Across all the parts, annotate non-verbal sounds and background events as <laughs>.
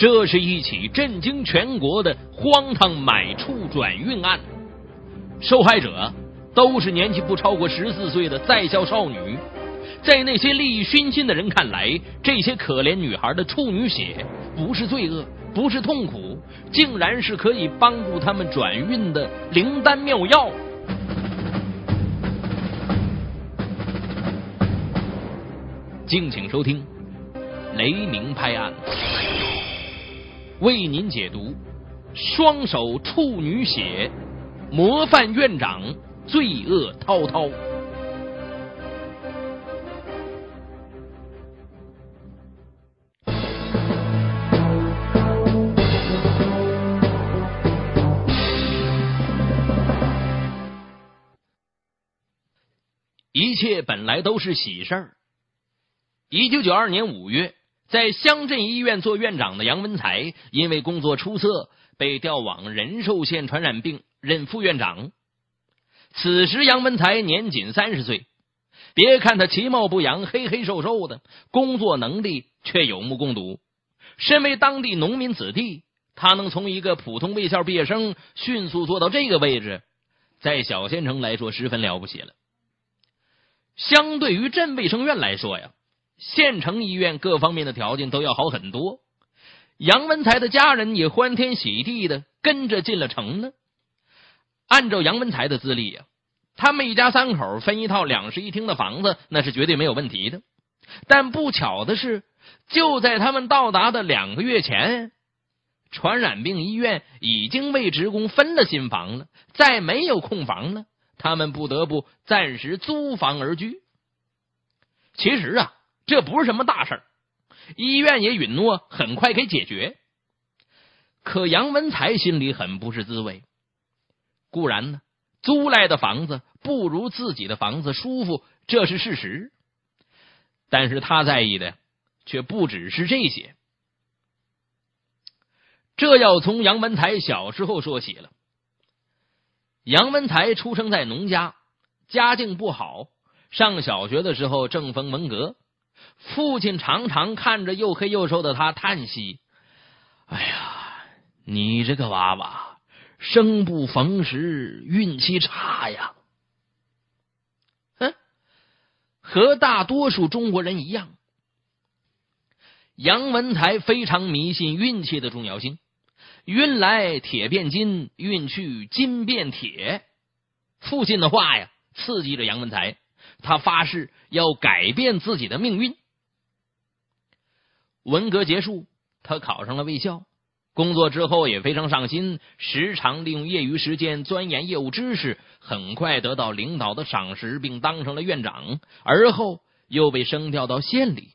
这是一起震惊全国的荒唐买处转运案，受害者都是年纪不超过十四岁的在校少女。在那些利益熏心的人看来，这些可怜女孩的处女血不是罪恶，不是痛苦，竟然是可以帮助他们转运的灵丹妙药。敬请收听《雷鸣拍案》，为您解读：双手处女血，模范院长罪恶滔滔。一切本来都是喜事儿。一九九二年五月，在乡镇医院做院长的杨文才，因为工作出色，被调往仁寿县传染病任副院长。此时，杨文才年仅三十岁。别看他其貌不扬、黑黑瘦瘦的，工作能力却有目共睹。身为当地农民子弟，他能从一个普通卫校毕业生迅速做到这个位置，在小县城来说十分了不起了。相对于镇卫生院来说呀，县城医院各方面的条件都要好很多。杨文才的家人也欢天喜地的跟着进了城呢。按照杨文才的资历呀，他们一家三口分一套两室一厅的房子，那是绝对没有问题的。但不巧的是，就在他们到达的两个月前，传染病医院已经为职工分了新房了，再没有空房了。他们不得不暂时租房而居。其实啊，这不是什么大事儿，医院也允诺很快给解决。可杨文才心里很不是滋味。固然呢，租来的房子不如自己的房子舒服，这是事实。但是他在意的却不只是这些。这要从杨文才小时候说起了。杨文才出生在农家，家境不好。上小学的时候正逢文革，父亲常常看着又黑又瘦的他叹息：“哎呀，你这个娃娃生不逢时，运气差呀。”哼，和大多数中国人一样，杨文才非常迷信运气的重要性。运来铁变金，运去金变铁。父亲的话呀，刺激着杨文才，他发誓要改变自己的命运。文革结束，他考上了卫校，工作之后也非常上心，时常利用业余时间钻研业务知识，很快得到领导的赏识，并当上了院长。而后又被升调到县里。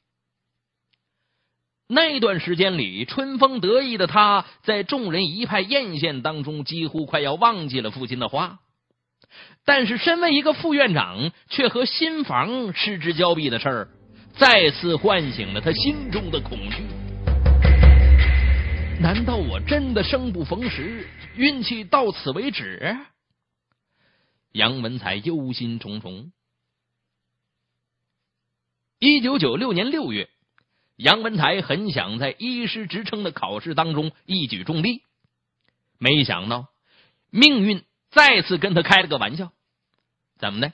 那段时间里，春风得意的他，在众人一派艳羡当中，几乎快要忘记了父亲的话。但是，身为一个副院长，却和新房失之交臂的事儿，再次唤醒了他心中的恐惧。难道我真的生不逢时，运气到此为止？杨文才忧心忡忡。一九九六年六月。杨文才很想在医师职称的考试当中一举中立，没想到命运再次跟他开了个玩笑。怎么的？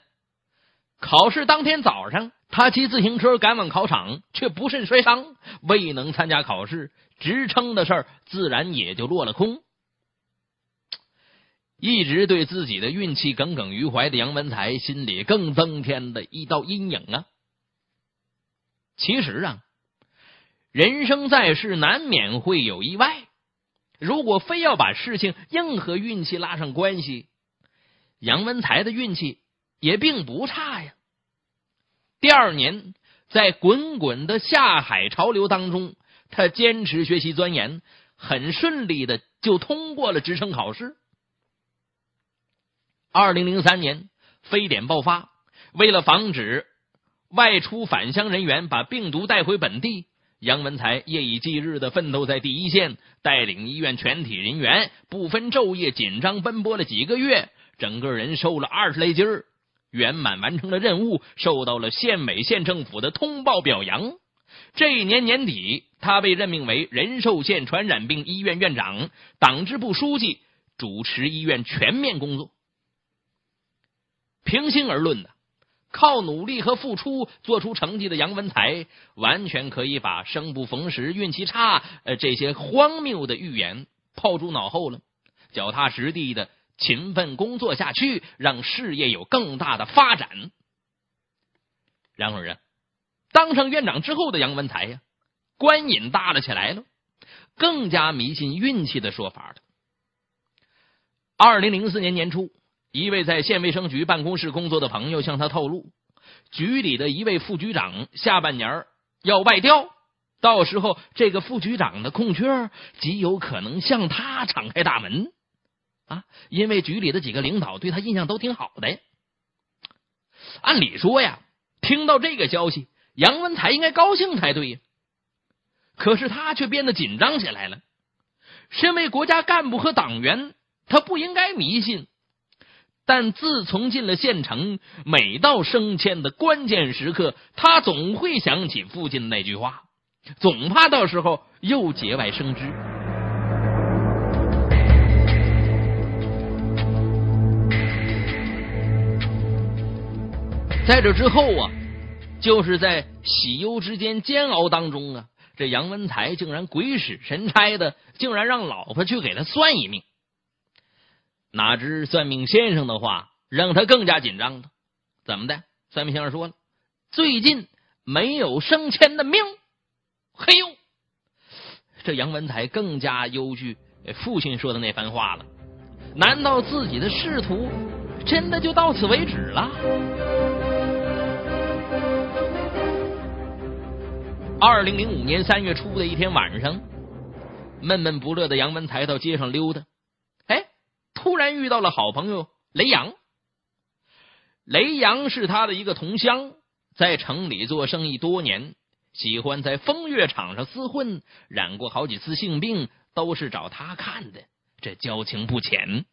考试当天早上，他骑自行车赶往考场，却不慎摔伤，未能参加考试，职称的事儿自然也就落了空。一直对自己的运气耿耿于怀的杨文才，心里更增添了一道阴影啊。其实啊。人生在世，难免会有意外。如果非要把事情硬和运气拉上关系，杨文才的运气也并不差呀。第二年，在滚滚的下海潮流当中，他坚持学习钻研，很顺利的就通过了职称考试。二零零三年，非典爆发，为了防止外出返乡人员把病毒带回本地。杨文才夜以继日的奋斗在第一线，带领医院全体人员不分昼夜紧张奔波了几个月，整个人瘦了二十来斤儿，圆满完成了任务，受到了县委县政府的通报表扬。这一年年底，他被任命为仁寿县传染病医院院长、党支部书记，主持医院全面工作。平心而论呢，靠努力和付出做出成绩的杨文才，完全可以把“生不逢时”“运气差”呃这些荒谬的预言抛诸脑后了，脚踏实地的勤奋工作下去，让事业有更大的发展。然而啊，当上院长之后的杨文才呀，官瘾大了起来了，更加迷信运气的说法了。二零零四年年初。一位在县卫生局办公室工作的朋友向他透露，局里的一位副局长下半年要外调，到时候这个副局长的空缺极有可能向他敞开大门啊！因为局里的几个领导对他印象都挺好的。按理说呀，听到这个消息，杨文才应该高兴才对呀，可是他却变得紧张起来了。身为国家干部和党员，他不应该迷信。但自从进了县城，每到升迁的关键时刻，他总会想起父亲那句话，总怕到时候又节外生枝。在这之后啊，就是在喜忧之间煎熬当中啊，这杨文才竟然鬼使神差的，竟然让老婆去给他算一命。哪知算命先生的话让他更加紧张了。怎么的？算命先生说了，最近没有升迁的命。嘿呦，这杨文才更加忧惧父亲说的那番话了。难道自己的仕途真的就到此为止了？二零零五年三月初的一天晚上，闷闷不乐的杨文才到街上溜达。哎突然遇到了好朋友雷阳，雷阳是他的一个同乡，在城里做生意多年，喜欢在风月场上厮混，染过好几次性病，都是找他看的，这交情不浅。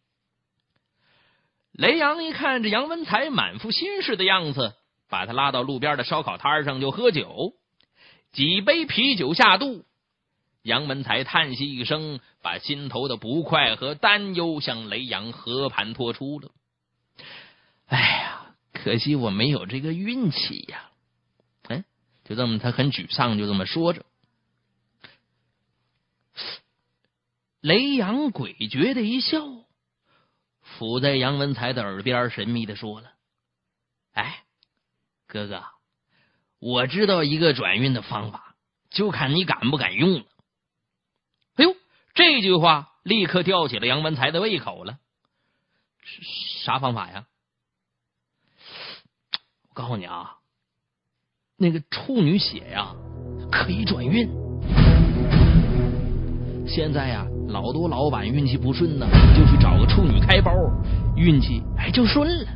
雷阳一看这杨文才满腹心事的样子，把他拉到路边的烧烤摊上就喝酒，几杯啤酒下肚。杨文才叹息一声，把心头的不快和担忧向雷阳和盘托出了。哎呀，可惜我没有这个运气呀！哎，就这么，他很沮丧，就这么说着。雷阳诡谲的一笑，伏在杨文才的耳边，神秘的说了：“哎，哥哥，我知道一个转运的方法，就看你敢不敢用了。”哎呦，这句话立刻吊起了杨文才的胃口了。啥方法呀？我告诉你啊，那个处女血呀，可以转运。现在呀，老多老板运气不顺呢，就去找个处女开包，运气哎就顺了。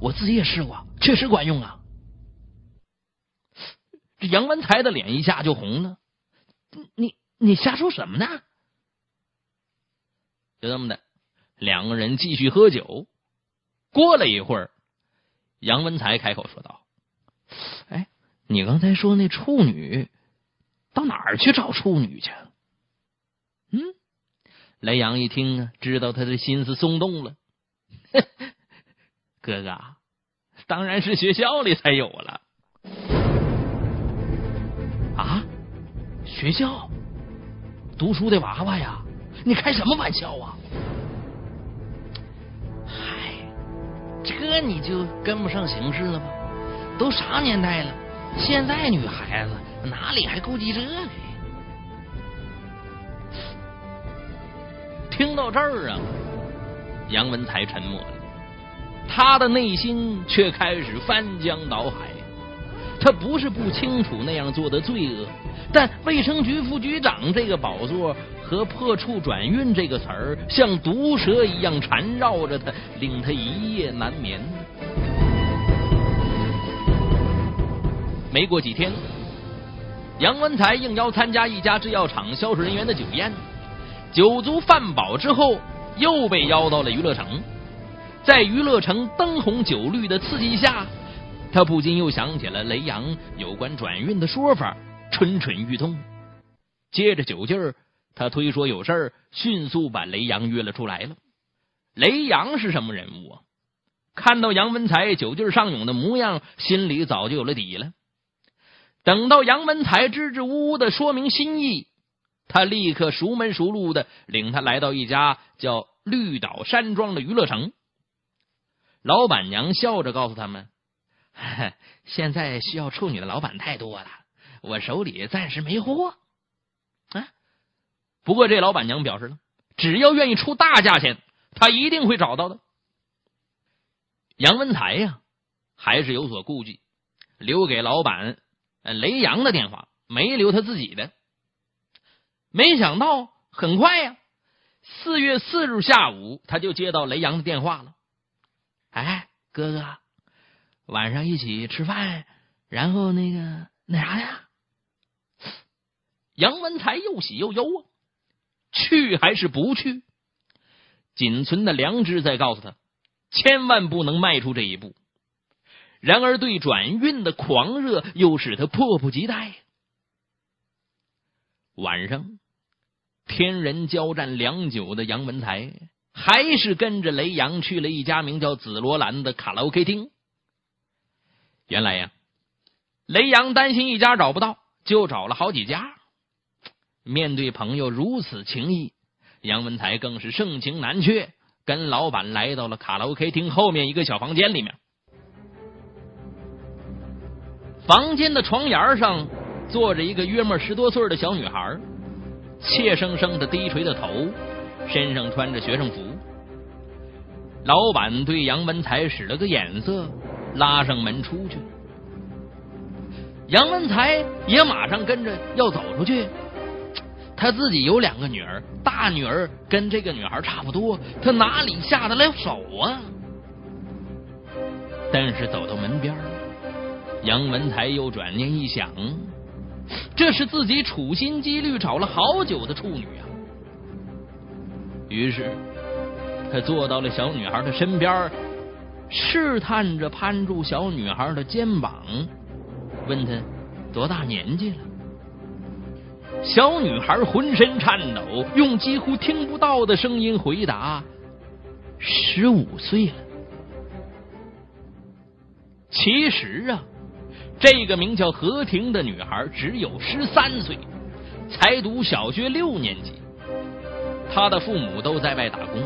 我自己也试过，确实管用啊。这杨文才的脸一下就红了。你。你瞎说什么呢？就这么的，两个人继续喝酒。过了一会儿，杨文才开口说道：“哎，你刚才说那处女到哪儿去找处女去？”嗯，雷阳一听啊，知道他的心思松动了。<laughs> 哥哥，当然是学校里才有了。学校？读书的娃娃呀，你开什么玩笑啊？嗨，这你就跟不上形势了吧？都啥年代了，现在女孩子哪里还顾及这个？听到这儿啊，杨文才沉默了，他的内心却开始翻江倒海。他不是不清楚那样做的罪恶。但卫生局副局长这个宝座和破处转运这个词儿像毒蛇一样缠绕着他，令他一夜难眠。没过几天，杨文才应邀参加一家制药厂销售人员的酒宴，酒足饭饱之后，又被邀到了娱乐城。在娱乐城灯红酒绿的刺激下，他不禁又想起了雷阳有关转运的说法。蠢蠢欲动。借着酒劲儿，他推说有事儿，迅速把雷阳约了出来了。雷阳是什么人物啊？看到杨文才酒劲上涌的模样，心里早就有了底了。等到杨文才支支吾吾的说明心意，他立刻熟门熟路的领他来到一家叫绿岛山庄的娱乐城。老板娘笑着告诉他们：“ <laughs> 现在需要处女的老板太多了，我手里暂时没货。”啊，不过这老板娘表示了，只要愿意出大价钱。她一定会找到的。杨文才呀，还是有所顾忌，留给老板雷阳的电话，没留他自己的。没想到很快呀，四月四日下午，他就接到雷阳的电话了。哎，哥哥，晚上一起吃饭，然后那个那啥呀？杨文才又喜又忧啊，去还是不去？仅存的良知在告诉他，千万不能迈出这一步。然而，对转运的狂热又使他迫不及待。晚上，天人交战良久的杨文才，还是跟着雷阳去了一家名叫紫罗兰的卡拉 OK 厅。原来呀，雷阳担心一家找不到，就找了好几家。面对朋友如此情谊。杨文才更是盛情难却，跟老板来到了卡拉 OK 厅后面一个小房间里面。房间的床沿上坐着一个约莫十多岁的小女孩，怯生生的低垂着头，身上穿着学生服。老板对杨文才使了个眼色，拉上门出去。杨文才也马上跟着要走出去。他自己有两个女儿，大女儿跟这个女孩差不多，他哪里下得了手啊？但是走到门边杨文才又转念一想，这是自己处心积虑找了好久的处女啊。于是他坐到了小女孩的身边，试探着攀住小女孩的肩膀，问她多大年纪了。小女孩浑身颤抖，用几乎听不到的声音回答：“十五岁了。”其实啊，这个名叫何婷的女孩只有十三岁，才读小学六年级。她的父母都在外打工，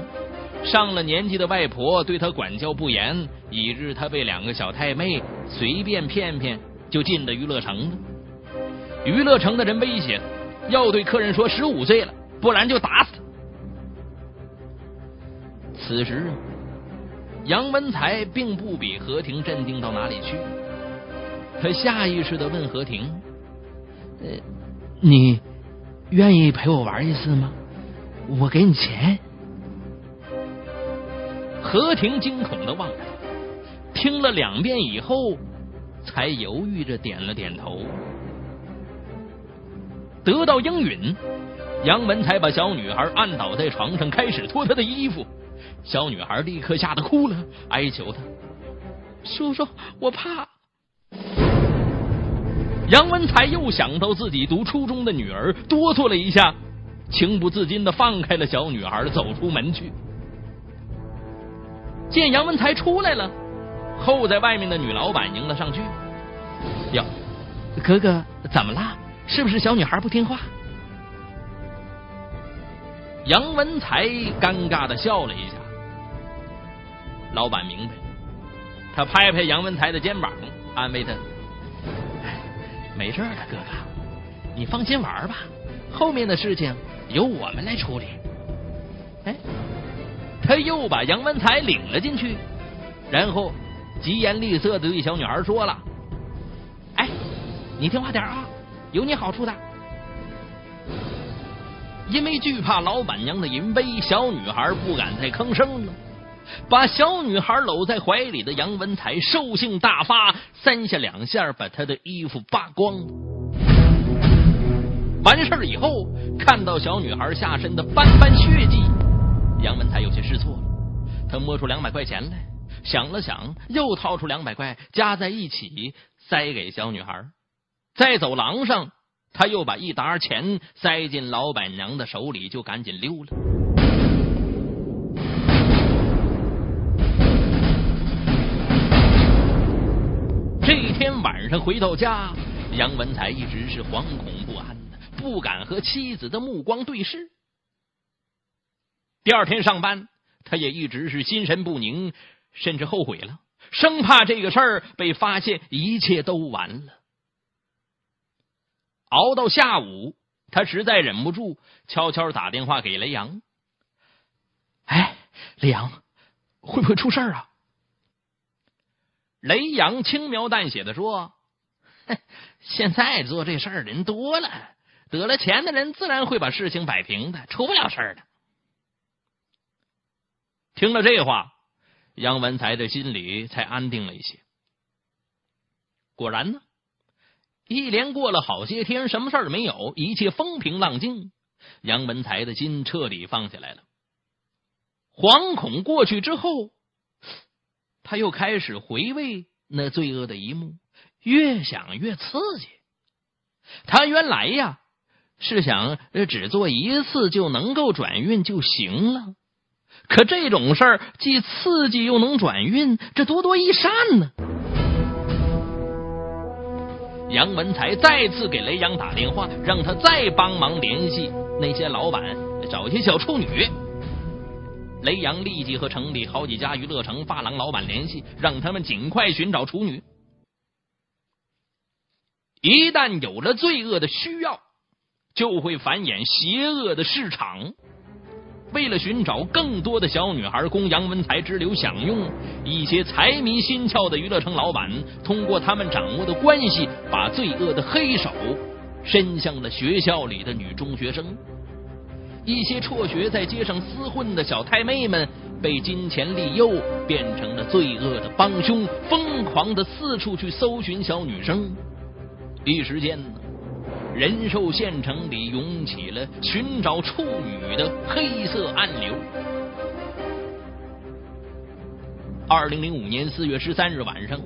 上了年纪的外婆对他管教不严，以致他被两个小太妹随便骗骗就进了娱乐城了。娱乐城的人威胁。要对客人说十五岁了，不然就打死他。此时，杨文才并不比何婷镇定到哪里去，他下意识的问何婷：“呃，你愿意陪我玩一次吗？我给你钱。”何婷惊恐的望着他，听了两遍以后，才犹豫着点了点头。得到应允，杨文才把小女孩按倒在床上，开始脱她的衣服。小女孩立刻吓得哭了，哀求他：“叔叔，我怕。”杨文才又想到自己读初中的女儿，哆嗦了一下，情不自禁的放开了小女孩，走出门去。见杨文才出来了，候在外面的女老板迎了上去：“哟，哥哥，怎么了？”是不是小女孩不听话？杨文才尴尬的笑了一下。老板明白，他拍拍杨文才的肩膀，安慰他：“没事的，哥哥，你放心玩吧，后面的事情由我们来处理。”哎，他又把杨文才领了进去，然后疾言厉色的对小女孩说了：“哎，你听话点啊！”有你好处的，因为惧怕老板娘的淫威，小女孩不敢再吭声了。把小女孩搂在怀里的杨文才兽性大发，三下两下把她的衣服扒光。完事儿以后，看到小女孩下身的斑斑血迹，杨文才有些失措了。他摸出两百块钱来，想了想，又掏出两百块，加在一起塞给小女孩。在走廊上，他又把一沓钱塞进老板娘的手里，就赶紧溜了。这一天晚上回到家，杨文才一直是惶恐不安的，不敢和妻子的目光对视。第二天上班，他也一直是心神不宁，甚至后悔了，生怕这个事儿被发现，一切都完了。熬到下午，他实在忍不住，悄悄打电话给雷阳。哎，雷阳，会不会出事啊？雷阳轻描淡写的说：“ <laughs> 现在做这事儿人多了，得了钱的人自然会把事情摆平的，出不了事儿的。”听了这话，杨文才的心里才安定了一些。果然呢。一连过了好些天，什么事儿没有，一切风平浪静。杨文才的心彻底放下来了。惶恐过去之后，他又开始回味那罪恶的一幕，越想越刺激。他原来呀是想只做一次就能够转运就行了，可这种事儿既刺激又能转运，这多多益善呢。杨文才再次给雷阳打电话，让他再帮忙联系那些老板，找些小处女。雷阳立即和城里好几家娱乐城发廊老板联系，让他们尽快寻找处女。一旦有了罪恶的需要，就会繁衍邪恶的市场。为了寻找更多的小女孩供杨文才之流享用，一些财迷心窍的娱乐城老板通过他们掌握的关系，把罪恶的黑手伸向了学校里的女中学生。一些辍学在街上厮混的小太妹们，被金钱利诱，变成了罪恶的帮凶，疯狂的四处去搜寻小女生。一时间。仁寿县城里涌起了寻找处女的黑色暗流。二零零五年四月十三日晚上，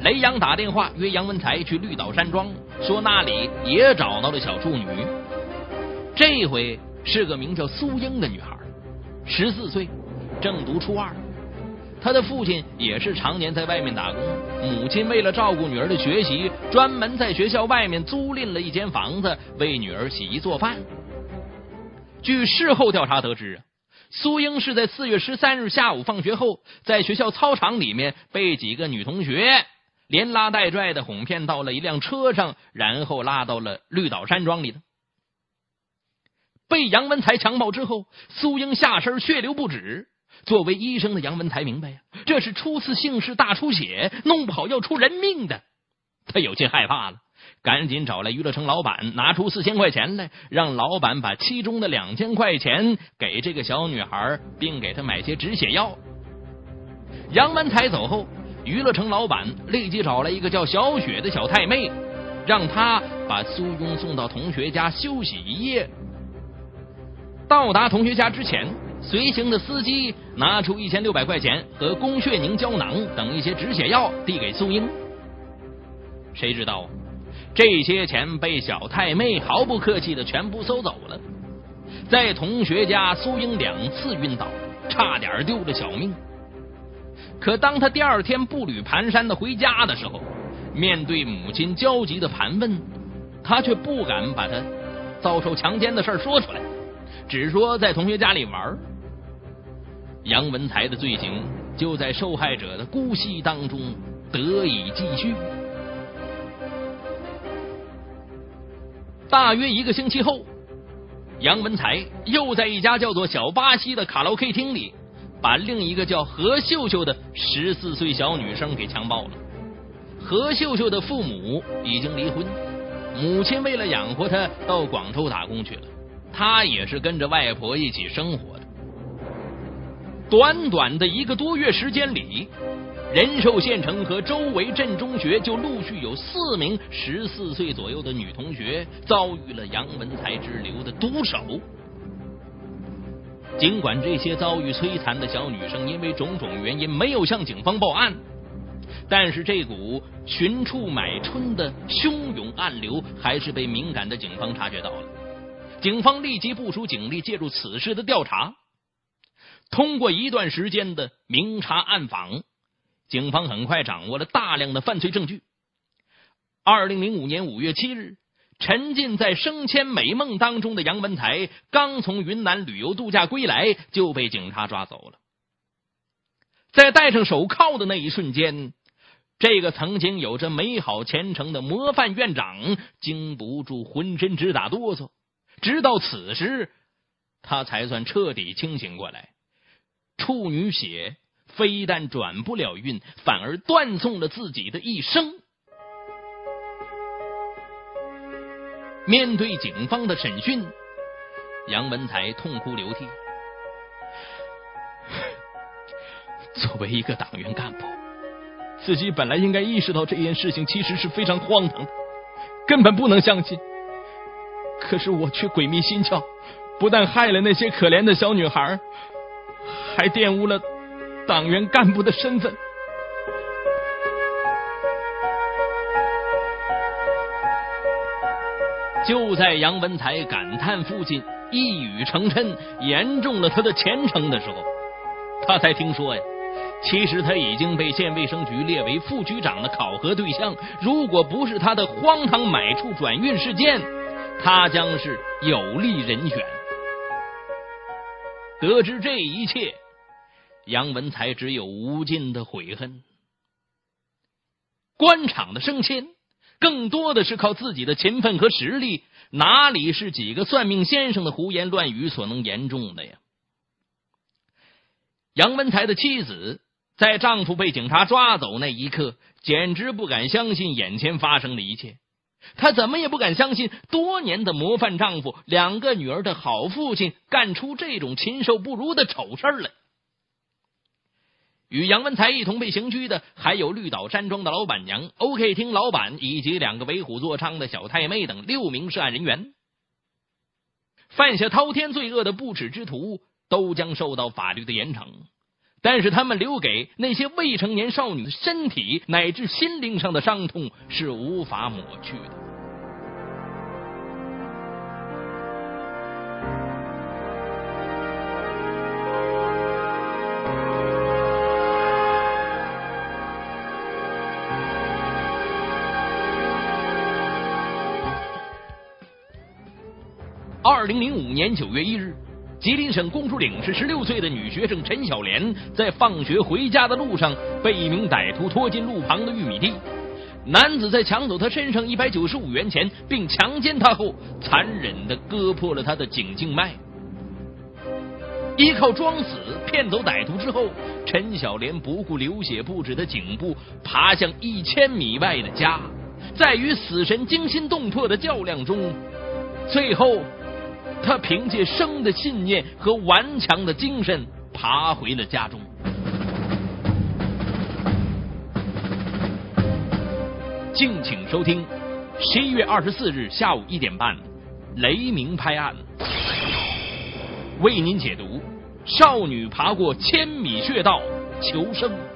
雷阳打电话约杨文才去绿岛山庄，说那里也找到了小处女。这回是个名叫苏英的女孩，十四岁，正读初二。他的父亲也是常年在外面打工，母亲为了照顾女儿的学习，专门在学校外面租赁了一间房子为女儿洗衣做饭。据事后调查得知，苏英是在四月十三日下午放学后，在学校操场里面被几个女同学连拉带拽的哄骗到了一辆车上，然后拉到了绿岛山庄里的。被杨文才强暴之后，苏英下身血流不止。作为医生的杨文才明白呀，这是初次性事大出血，弄不好要出人命的。他有些害怕了，赶紧找来娱乐城老板，拿出四千块钱来，让老板把其中的两千块钱给这个小女孩，并给她买些止血药。杨文才走后，娱乐城老板立即找来一个叫小雪的小太妹，让她把苏庸送到同学家休息一夜。到达同学家之前。随行的司机拿出一千六百块钱和宫血凝胶囊等一些止血药递给苏英，谁知道这些钱被小太妹毫不客气的全部收走了。在同学家，苏英两次晕倒，差点丢了小命。可当他第二天步履蹒跚的回家的时候，面对母亲焦急的盘问，他却不敢把他遭受强奸的事说出来，只说在同学家里玩。杨文才的罪行就在受害者的姑息当中得以继续。大约一个星期后，杨文才又在一家叫做“小巴西”的卡拉 OK 厅里，把另一个叫何秀秀的十四岁小女生给强暴了。何秀秀的父母已经离婚，母亲为了养活她到广州打工去了，他也是跟着外婆一起生活的。短短的一个多月时间里，仁寿县城和周围镇中学就陆续有四名十四岁左右的女同学遭遇了杨文才之流的毒手。尽管这些遭遇摧残的小女生因为种种原因没有向警方报案，但是这股寻处买春的汹涌暗流，还是被敏感的警方察觉到了。警方立即部署警力介入此事的调查。通过一段时间的明察暗访，警方很快掌握了大量的犯罪证据。二零零五年五月七日，沉浸在升迁美梦当中的杨文才刚从云南旅游度假归来，就被警察抓走了。在戴上手铐的那一瞬间，这个曾经有着美好前程的模范院长经不住浑身直打哆嗦。直到此时，他才算彻底清醒过来。处女血非但转不了运，反而断送了自己的一生。面对警方的审讯，杨文才痛哭流涕。作为一个党员干部，自己本来应该意识到这件事情其实是非常荒唐，根本不能相信。可是我却鬼迷心窍，不但害了那些可怜的小女孩，还玷污了党员干部的身份。就在杨文才感叹父亲一语成谶，严重了他的前程的时候，他才听说呀。其实他已经被县卫生局列为副局长的考核对象。如果不是他的荒唐买处转运事件，他将是有利人选。得知这一切，杨文才只有无尽的悔恨。官场的升迁，更多的是靠自己的勤奋和实力，哪里是几个算命先生的胡言乱语所能言中的呀？杨文才的妻子。在丈夫被警察抓走那一刻，简直不敢相信眼前发生的一切。她怎么也不敢相信，多年的模范丈夫、两个女儿的好父亲，干出这种禽兽不如的丑事来。与杨文才一同被刑拘的，还有绿岛山庄的老板娘、OK 厅老板以及两个为虎作伥的小太妹等六名涉案人员。犯下滔天罪恶的不耻之徒，都将受到法律的严惩。但是他们留给那些未成年少女的身体乃至心灵上的伤痛是无法抹去的。二零零五年九月一日。吉林省公主岭市十六岁的女学生陈小莲在放学回家的路上被一名歹徒拖进路旁的玉米地。男子在抢走她身上一百九十五元钱并强奸她后，残忍的割破了她的颈静脉。依靠装死骗走歹徒之后，陈小莲不顾流血不止的颈部，爬向一千米外的家，在与死神惊心动魄的较量中，最后。他凭借生的信念和顽强的精神爬回了家中。敬请收听十一月二十四日下午一点半《雷鸣拍案》，为您解读：少女爬过千米穴道求生。